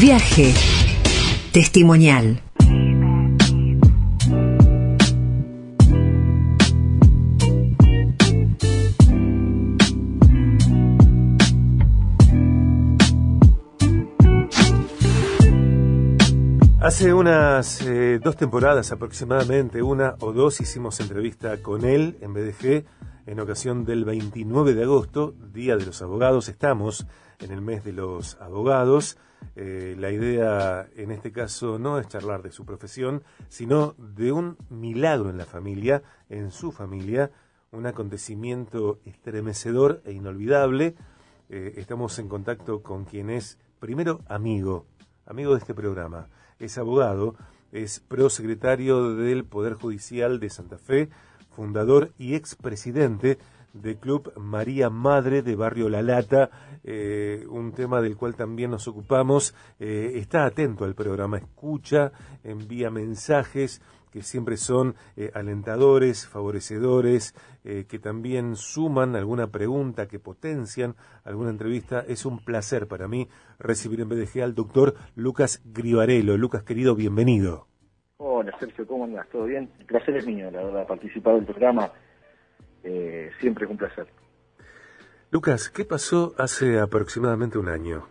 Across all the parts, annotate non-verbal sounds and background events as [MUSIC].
Viaje testimonial. Hace unas eh, dos temporadas aproximadamente, una o dos, hicimos entrevista con él en BDG en ocasión del 29 de agosto, Día de los Abogados. Estamos en el mes de los abogados. Eh, la idea en este caso no es charlar de su profesión, sino de un milagro en la familia, en su familia, un acontecimiento estremecedor e inolvidable. Eh, estamos en contacto con quien es, primero, amigo, amigo de este programa. Es abogado, es prosecretario del Poder Judicial de Santa Fe, fundador y expresidente del Club María Madre de Barrio La Lata, eh, un tema del cual también nos ocupamos. Eh, está atento al programa, escucha, envía mensajes que siempre son eh, alentadores, favorecedores, que también suman alguna pregunta, que potencian alguna entrevista. Es un placer para mí recibir en BDG al doctor Lucas Grivarello. Lucas, querido, bienvenido. Hola Sergio, ¿cómo andas? ¿Todo bien? El placer es mío, la verdad, participar del programa eh, siempre es un placer. Lucas, ¿qué pasó hace aproximadamente un año?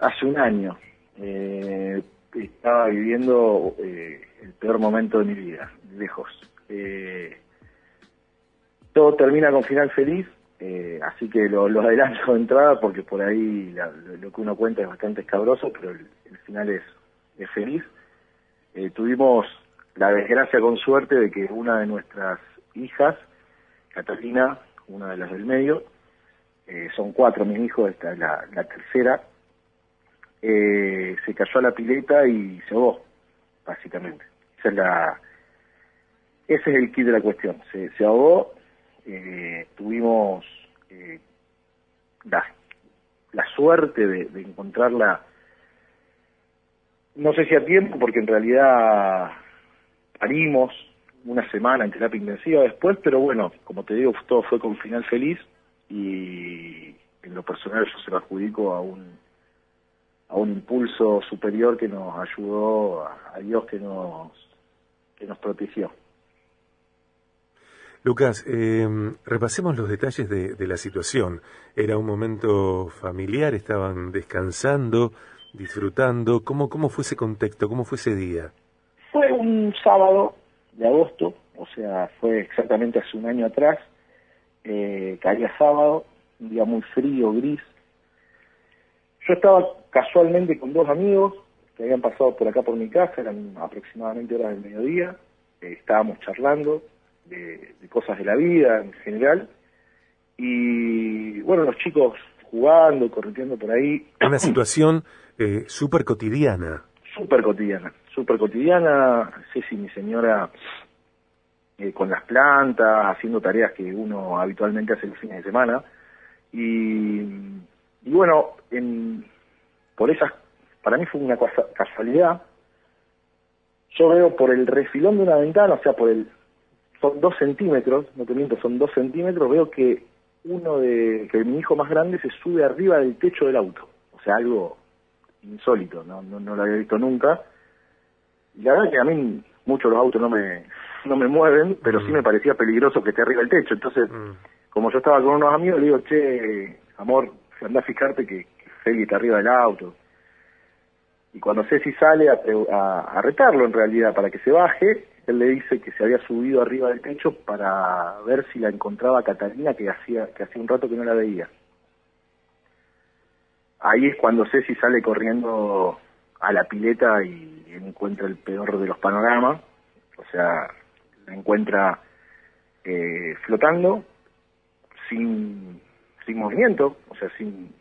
Hace un año eh, estaba viviendo eh, el peor momento de mi vida, lejos. todo termina con final feliz, así que lo, adelanto de entrada porque por ahí lo que uno cuenta es bastante escabroso, pero el, final es, es feliz. tuvimos la desgracia con suerte de que una de nuestras hijas, Catalina, una de las del medio, eh, son cuatro mis hijos, esta es la, tercera, eh, se cayó a la pileta y se ahogó, básicamente. Esa es ese es el kit de la cuestión. Se, se ahogó, eh, tuvimos la, la, suerte de encontrarla, no sé si a tiempo, porque en realidad parimos una semana en terapia intensiva después, pero bueno, como te digo, todo fue con final feliz y en lo personal yo se lo adjudico a un a un impulso superior que nos ayudó, a Dios que nos que nos protegió. Lucas, eh, repasemos los detalles de, de, la situación. Era un momento familiar, estaban descansando, disfrutando. ¿Cómo, ¿Cómo fue ese contexto? ¿Cómo fue ese día? Fue un sábado de agosto, o sea, fue exactamente hace un año atrás, eh, caía sábado, un día muy frío, gris. Yo estaba casualmente con dos amigos que habían pasado por acá por mi casa, eran aproximadamente horas del mediodía, eh, estábamos charlando de, cosas de la vida en general, y bueno, los chicos jugando, corriendo por ahí. Una situación eh, súper cotidiana. Súper cotidiana súper cotidiana, Ceci, mi señora, eh, con las plantas, haciendo tareas que uno habitualmente hace los fines de semana. Y, y bueno, en, por esas, para mí fue una casualidad. Yo veo por el refilón de una ventana, o sea, por el, son dos centímetros, no te miento, son dos centímetros, veo que uno de, que mi hijo más grande se sube arriba del techo del auto. O sea, algo insólito, no, no, no lo había visto nunca y la verdad que a mí muchos los autos no me [LAUGHS] no me mueven, pero sí mm. me parecía peligroso que esté arriba del techo. Entonces, mm. como yo estaba con unos amigos, le digo, che, amor, anda a fijarte que, Feli está arriba del auto. Y cuando Ceci sale a, a, retarlo en realidad para que se baje, él le dice que se había subido arriba del techo para ver si la encontraba Catalina, que hacía, que hacía un rato que no la veía. Ahí es cuando Ceci sale corriendo a la pileta y encuentra el peor de los panoramas, o sea, la encuentra eh, flotando, sin, sin movimiento, o sea, sin,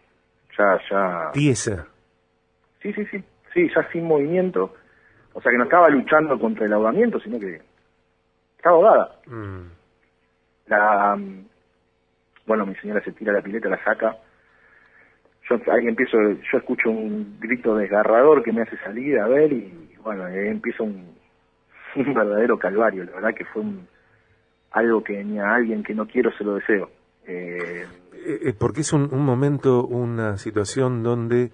ya, ya... Pieza. Sí, sí, sí, sí, ya sin movimiento, o sea que no estaba luchando contra el ahogamiento, sino que estaba ahogada. Mm. La, bueno, mi señora se tira la pileta, la saca, yo ahí empiezo, yo escucho un grito desgarrador que me hace salir a ver y bueno, ahí empieza un, verdadero calvario, la verdad que fue algo que ni a alguien que no quiero se lo deseo. Eh, eh, porque es un, momento, una situación donde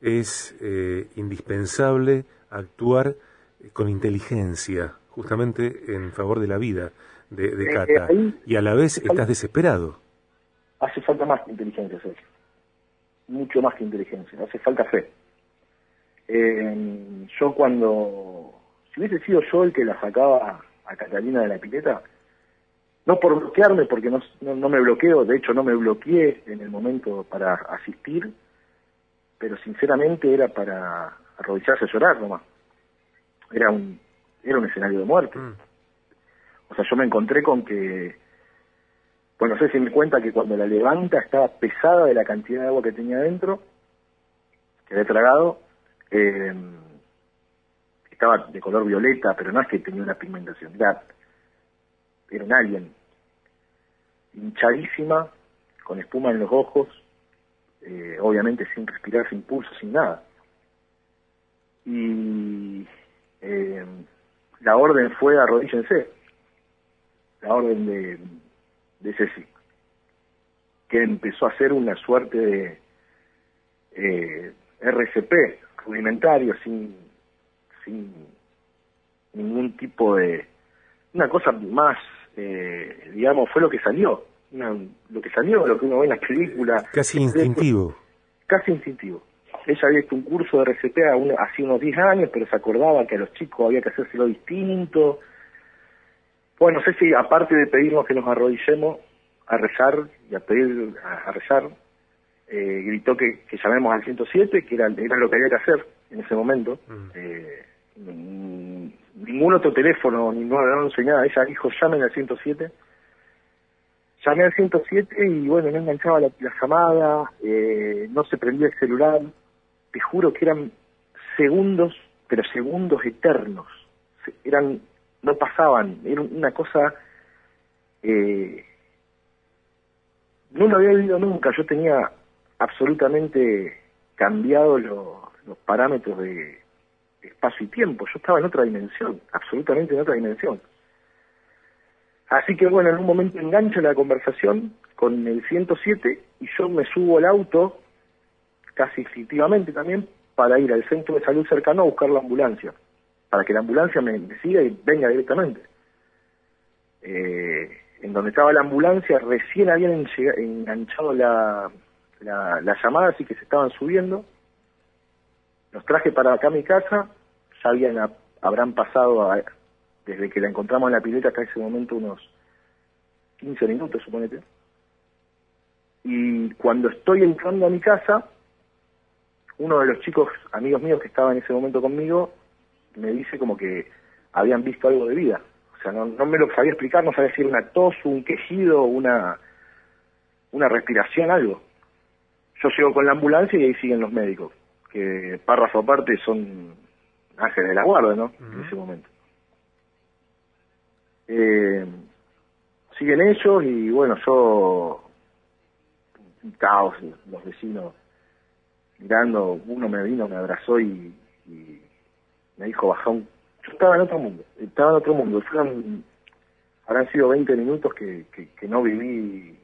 es eh, indispensable actuar con inteligencia, justamente en favor de la vida de, de Eh, Cata, ahí- y a la vez estás desesperado. Hace falta más inteligencia, Sergio. Mucho más que inteligencia. Hace falta fe. Eh, yo cuando... Si hubiese sido yo el que la sacaba a Catalina de la pileta, no por bloquearme, porque no, no, no me bloqueo, de hecho no me bloqueé en el momento para asistir, pero sinceramente era para arrodillarse a llorar nomás. Era un, era un escenario de muerte. Mm. O sea, yo me encontré con que, bueno, si me cuenta que cuando la levanta estaba pesada de la cantidad de agua que tenía dentro, que había tragado, eh, estaba de color violeta, pero no es que tenía una pigmentación, era, era un alien, hinchadísima, con espuma en los ojos, eh, obviamente sin respirar, sin pulso, sin nada. Y eh, la orden fue arrodíllense, la orden de, de Ceci, que empezó a hacer una suerte de eh, RCP rudimentario, sin, sin ningún tipo de... Una cosa más, eh, digamos, fue lo que salió, una- lo que salió, lo que uno ve en las películas. Casi instintivo. Casi instintivo. Ella había hecho un curso de RCP a hace unos 10 años, pero se acordaba que a los chicos había que hacérselo distinto. Bueno, no sé si aparte de pedirnos que nos arrodillemos a rezar y a pedir a, a rezar, eh, gritó que, que llamemos al 107, que era, era lo que había que hacer en ese momento. Mm. Eh, ningún otro teléfono, ni 911, nada. Ella dijo, llamen al 107. Llamé al 107 y bueno, no enganchaba la, la llamada, eh, no se prendía el celular. Te juro que eran segundos, pero segundos eternos. Eran, no pasaban, era una cosa... Eh, no lo había vivido nunca, yo tenía absolutamente cambiado lo- los parámetros de espacio y tiempo, yo estaba en otra dimensión, absolutamente en otra dimensión. Así que bueno, en un momento engancho la conversación con el 107 y yo me subo al auto, casi instintivamente también, para ir al centro de salud cercano a buscar la ambulancia, para que la ambulancia me, siga y venga directamente. Eh, en donde estaba la ambulancia recién habían enganchado la, la, la llamada, así que se estaban subiendo. Los traje para acá a mi casa, ya habían, habrán pasado a- desde que la encontramos en la pileta hasta ese momento unos 15 minutos, suponete. Y cuando estoy entrando a mi casa, uno de los chicos, amigos míos que estaba en ese momento conmigo, me dice como que habían visto algo de vida. O sea, no, no me lo sabía explicar, no sabía si era una tos, un quejido, una, una respiración, algo. Yo llego con la ambulancia y ahí siguen los médicos, que párrafo aparte son ángeles de la guardia, ¿no? En ese momento. Eh, siguen ellos y bueno, yo, un caos, los vecinos mirando, uno me vino, me abrazó y me dijo, baja un... Yo estaba en otro mundo, estaba en otro mundo. Fueron, habrán sido 20 minutos que, que, no viví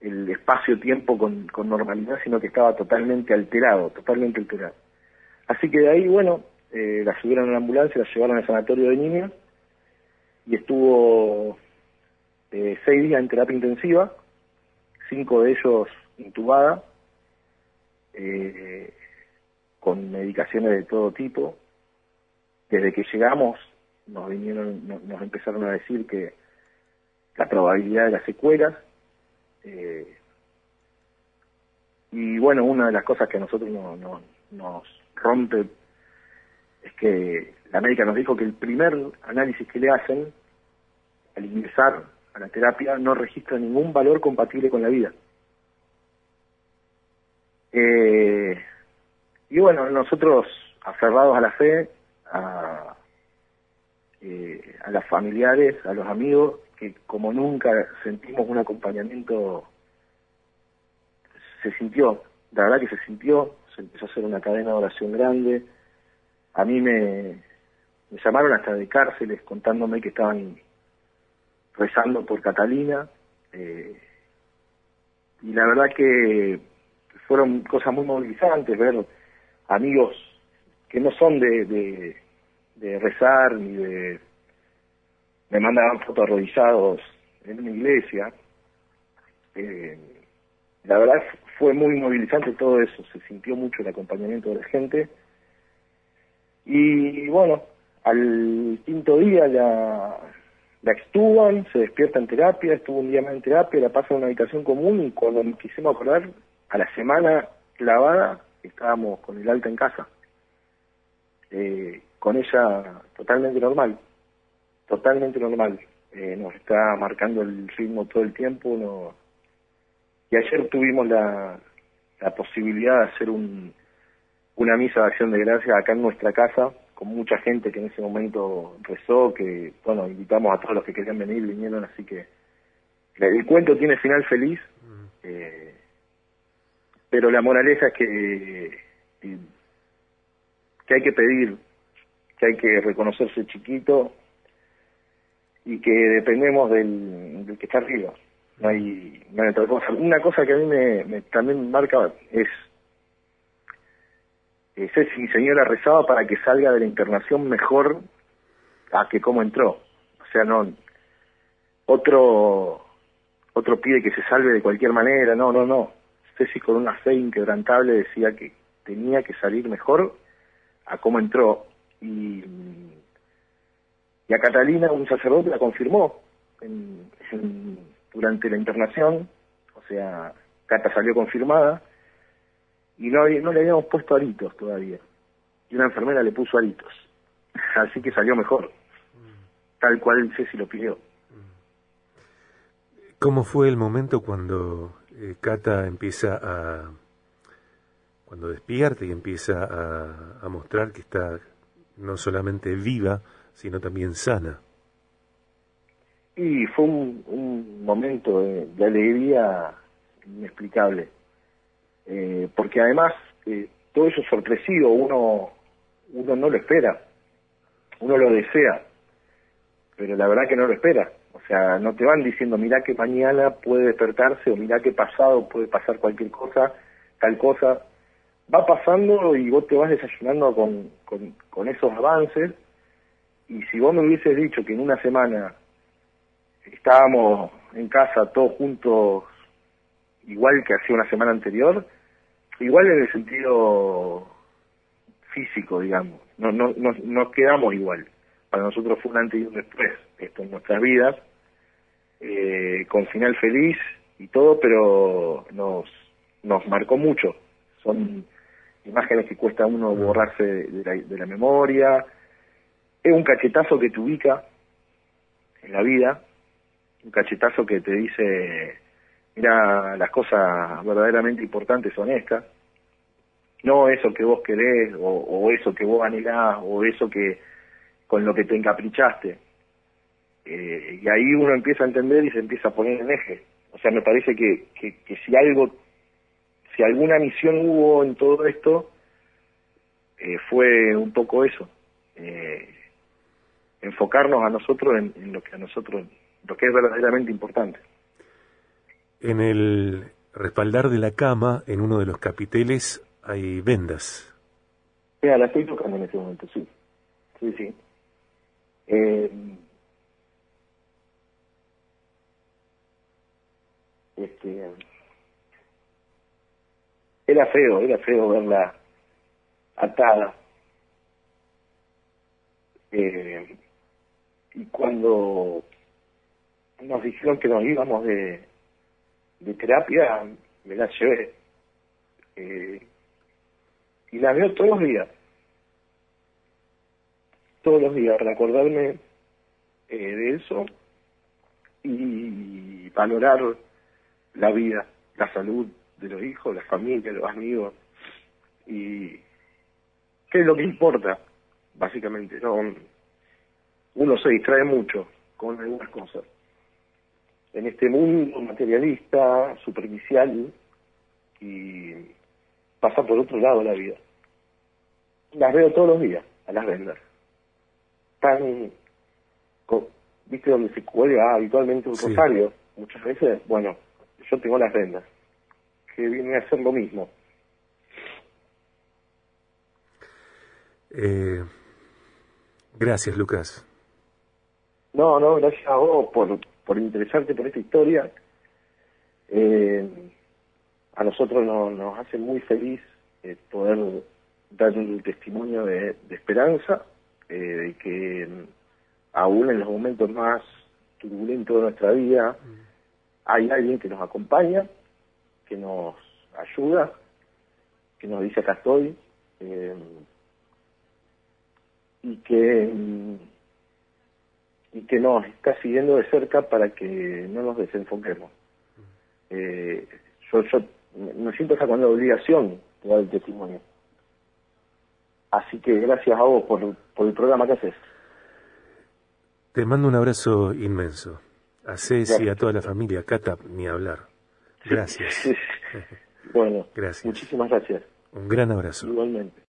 el espacio-tiempo con, con normalidad, sino que estaba totalmente alterado, totalmente alterado. Así que de ahí, bueno, eh, la subieron a la ambulancia, la llevaron al sanatorio de niños y estuvo eh, seis días en terapia intensiva, cinco de ellos intubada, eh, con medicaciones de todo tipo. Desde que llegamos nos vinieron, no- nos empezaron a decir que la probabilidad de las secuelas. eh, y bueno, una de las cosas que a nosotros no- no- nos rompe es que la médica nos dijo que el primer análisis que le hacen al ingresar a la terapia no registra ningún valor compatible con la vida. Eh, y bueno, nosotros aferrados a la fe, a, eh, a los familiares, a los amigos, que como nunca sentimos un acompañamiento, se sintió, la verdad que se sintió, se empezó a hacer una cadena de oración grande. A mí me, me llamaron hasta de cárceles contándome que estaban rezando por Catalina. eh, y la verdad que fueron cosas muy movilizantes, ver amigos que no son de, de, rezar ni de... Me mandaban fotos arrodillados en una iglesia. Eh, la verdad fue muy movilizante todo eso, se sintió mucho el acompañamiento de la gente. Y bueno, al quinto día la, la extuban, se despierta en terapia, estuvo un día más en terapia, la pasa en una habitación común y cuando nos quisimos acordar, a la semana clavada, estábamos con el alta en casa. Eh, con ella totalmente normal, totalmente normal. Eh, nos está marcando el ritmo todo el tiempo. No... Y ayer tuvimos la, la posibilidad de hacer un, una misa de acción de gracias acá en nuestra casa, con mucha gente que en ese momento rezó, que, bueno, invitamos a todos los que querían venir, vinieron, así que el cuento tiene final feliz, eh, pero la moraleja es que, que hay que pedir, que hay que reconocerse chiquito y que dependemos del, que está arriba. No hay, no hay otra cosa. Una cosa que a mí me, me también marca es eh, si mi señora rezaba para que salga de la internación mejor a que como entró. O sea, no, otro, otro pide que se salve de cualquier manera, no, no, no. Ceci con una fe inquebrantable decía que tenía que salir mejor a cómo entró. Y, y a Catalina, un sacerdote, la confirmó durante la internación, o sea, Cata salió confirmada, y no, le habíamos puesto aritos todavía. Y una enfermera le puso aritos. [LAUGHS] Así que salió mejor. Tal cual Ceci lo pidió. ¿Cómo fue el momento cuando eh, Cata empieza a. cuando despierta y empieza a, a, mostrar que está no solamente viva, sino también sana? Y fue un, momento de, alegría inexplicable eh, porque además eh, todo eso es sorpresivo, uno, uno no lo espera, uno lo desea, pero la verdad que no lo espera. O sea, no te van diciendo, mira que mañana puede despertarse o mira que pasado puede pasar cualquier cosa, tal cosa. Va pasando y vos te vas desayunando con, con, con esos avances. Y si vos me hubieses dicho que en una semana estábamos en casa todos juntos igual que hacía una semana anterior, igual en el sentido físico, digamos, no, no, no, no quedamos igual. Para nosotros fue un antes y un después, esto en nuestras vidas, eh, con final feliz y todo, pero nos, nos marcó mucho. Son imágenes que cuesta a uno borrarse de la, de la memoria. Es un cachetazo que te ubica en la vida, un cachetazo que te dice mira, las cosas verdaderamente importantes son estas, no eso que vos querés, o, eso que vos anhelás, o eso que con lo que te encaprichaste. Eh, y ahí uno empieza a entender y se empieza a poner en eje. O sea, me parece que, que, si algo, si alguna misión hubo en todo esto, eh, fue un poco eso. Eh, enfocarnos a nosotros en, en, lo que a nosotros, lo que es verdaderamente importante. En el respaldar de la cama, en uno de los capiteles, hay vendas. Mira, la estoy tocando en este momento, sí. Sí, sí. Eh, este, era feo, era feo verla atada. Eh, y cuando nos dijeron que nos íbamos de, de terapia me la llevé. Eh, y la veo todos los días. Todos los días, para acordarme eh, de eso y valorar la vida, la salud de los hijos, la familia, los amigos. Y qué es lo que importa, básicamente. ¿no? Uno se distrae mucho con algunas cosas en este mundo materialista, superficial, y pasa por otro lado la vida. Las veo todos los días, a las vendas. Están, ¿viste donde se cuelga habitualmente un rosario? Muchas veces, bueno, yo tengo las vendas. que viene a ser lo mismo. Eh, gracias, Lucas. No, no, gracias a vos por, por interesarte por esta historia. Eh, a nosotros nos hace muy feliz eh, poder dar un testimonio de, esperanza, eh, de que mm, aún en los momentos más turbulentos de nuestra vida hay alguien que nos acompaña, que nos ayuda, que nos dice acá estoy, y que y que nos está siguiendo de cerca para que no nos desenfoquemos. Eh, yo, yo me siento hasta con la obligación de dar el testimonio. Así que gracias a vos por, por el programa que haces. Te mando un abrazo inmenso. A Ceci, y a toda la familia, Cata, ni hablar. Gracias. [LAUGHS] bueno, gracias. muchísimas gracias. Un gran abrazo. Igualmente.